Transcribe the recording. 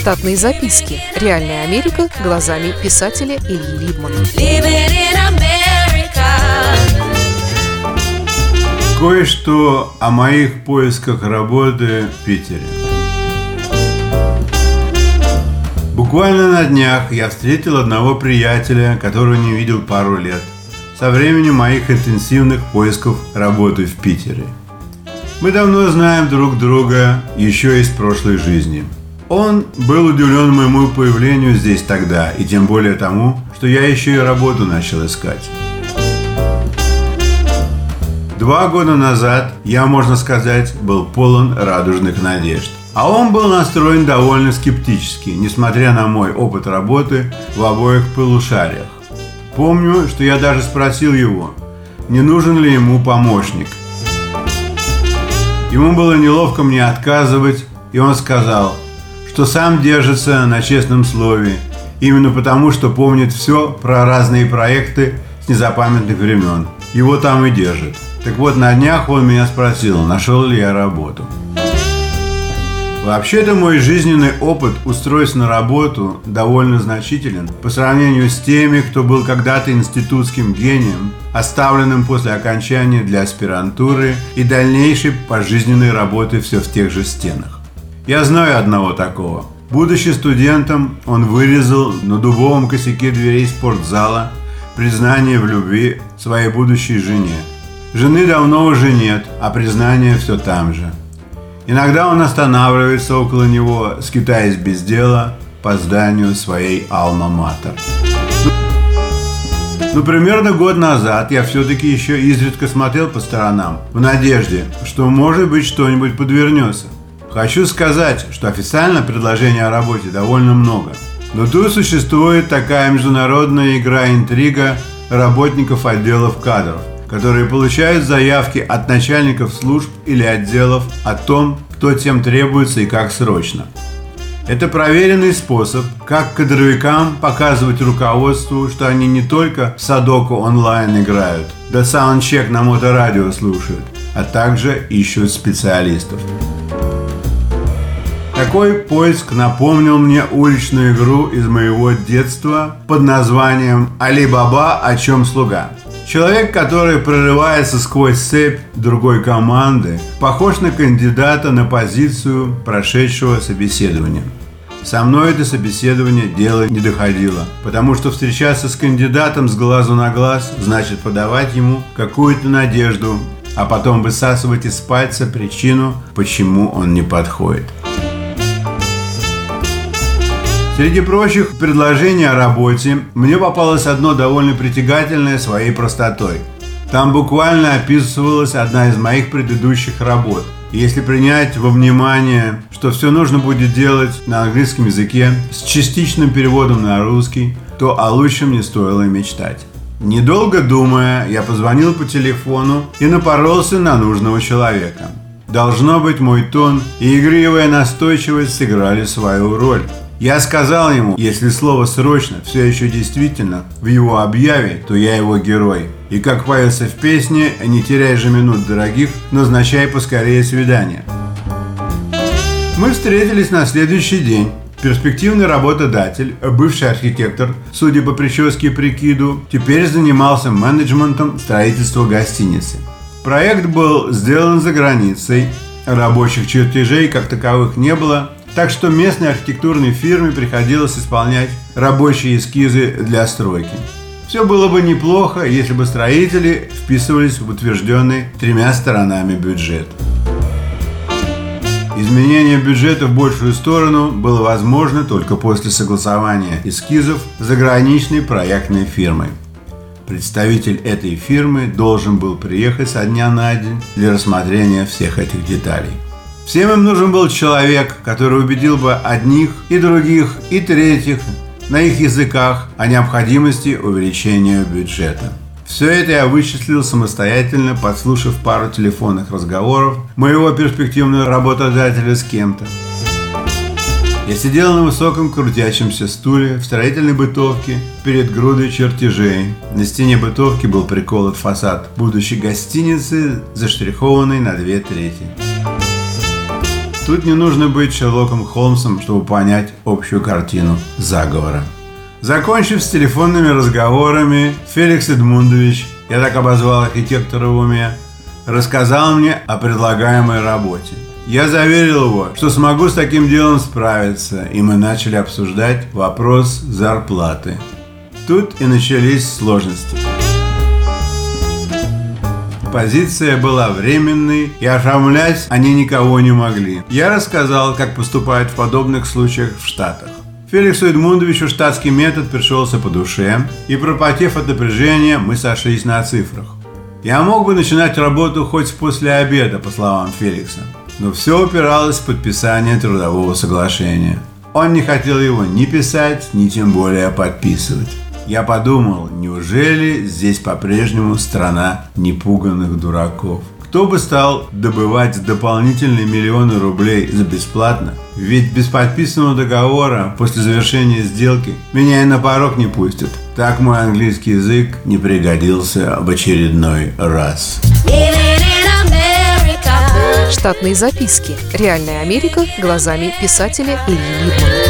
Штатные записки. Реальная Америка глазами писателя Ильи Либмана. Кое-что о моих поисках работы в Питере. Буквально на днях я встретил одного приятеля, которого не видел пару лет, со времени моих интенсивных поисков работы в Питере. Мы давно знаем друг друга еще из прошлой жизни. Он был удивлен моему появлению здесь тогда, и тем более тому, что я еще и работу начал искать. Два года назад я, можно сказать, был полон радужных надежд. А он был настроен довольно скептически, несмотря на мой опыт работы в обоих полушариях. Помню, что я даже спросил его, не нужен ли ему помощник. Ему было неловко мне отказывать, и он сказал, что сам держится на честном слове, именно потому, что помнит все про разные проекты с незапамятных времен. Его там и держит. Так вот, на днях он меня спросил, нашел ли я работу. Вообще-то мой жизненный опыт устройств на работу довольно значителен по сравнению с теми, кто был когда-то институтским гением, оставленным после окончания для аспирантуры и дальнейшей пожизненной работы все в тех же стенах. Я знаю одного такого. Будучи студентом, он вырезал на дубовом косяке дверей спортзала признание в любви своей будущей жене – Жены давно уже нет, а признание все там же. Иногда он останавливается около него, скитаясь без дела по зданию своей алма-матер. Ну, примерно год назад я все-таки еще изредка смотрел по сторонам, в надежде, что может быть что-нибудь подвернется. Хочу сказать, что официально предложений о работе довольно много. Но тут существует такая международная игра-интрига работников отделов кадров которые получают заявки от начальников служб или отделов о том, кто тем требуется и как срочно. Это проверенный способ, как кадровикам показывать руководству, что они не только в Садоку онлайн играют, да саундчек на моторадио слушают, а также ищут специалистов. Такой поиск напомнил мне уличную игру из моего детства под названием «Али Баба, о чем слуга». Человек, который прорывается сквозь цепь другой команды, похож на кандидата на позицию прошедшего собеседования. Со мной это собеседование дело не доходило, потому что встречаться с кандидатом с глазу на глаз значит подавать ему какую-то надежду, а потом высасывать из пальца причину, почему он не подходит. Среди прочих предложений о работе мне попалось одно довольно притягательное своей простотой. Там буквально описывалась одна из моих предыдущих работ. Если принять во внимание, что все нужно будет делать на английском языке с частичным переводом на русский, то о лучшем не стоило мечтать. Недолго думая, я позвонил по телефону и напоролся на нужного человека. Должно быть, мой тон и игривая настойчивость сыграли свою роль. Я сказал ему, если слово «срочно» все еще действительно в его объяве, то я его герой. И как поется в песне «Не теряй же минут дорогих, назначай поскорее свидание». Мы встретились на следующий день. Перспективный работодатель, бывший архитектор, судя по прическе и прикиду, теперь занимался менеджментом строительства гостиницы. Проект был сделан за границей, рабочих чертежей как таковых не было, так что местной архитектурной фирме приходилось исполнять рабочие эскизы для стройки. Все было бы неплохо, если бы строители вписывались в утвержденный тремя сторонами бюджет. Изменение бюджета в большую сторону было возможно только после согласования эскизов с заграничной проектной фирмой. Представитель этой фирмы должен был приехать со дня на день для рассмотрения всех этих деталей. Всем им нужен был человек, который убедил бы одних и других и третьих на их языках о необходимости увеличения бюджета. Все это я вычислил самостоятельно, подслушав пару телефонных разговоров моего перспективного работодателя с кем-то. Я сидел на высоком крутящемся стуле в строительной бытовке перед грудой чертежей. На стене бытовки был приколот фасад будущей гостиницы, заштрихованный на две трети. Тут не нужно быть Шерлоком Холмсом, чтобы понять общую картину заговора. Закончив с телефонными разговорами, Феликс Эдмундович, я так обозвал архитектора в уме, рассказал мне о предлагаемой работе. Я заверил его, что смогу с таким делом справиться, и мы начали обсуждать вопрос зарплаты. Тут и начались сложности. Позиция была временной, и оформлять они никого не могли. Я рассказал, как поступают в подобных случаях в Штатах. Феликсу Эдмундовичу штатский метод пришелся по душе, и пропотев от напряжения, мы сошлись на цифрах. Я мог бы начинать работу хоть после обеда, по словам Феликса, но все упиралось в подписание трудового соглашения. Он не хотел его ни писать, ни тем более подписывать. Я подумал, неужели здесь по-прежнему страна непуганных дураков? Кто бы стал добывать дополнительные миллионы рублей за бесплатно? Ведь без подписанного договора после завершения сделки меня и на порог не пустят. Так мой английский язык не пригодился в очередной раз. Штатные записки. Реальная Америка глазами писателя Ильи Либмана.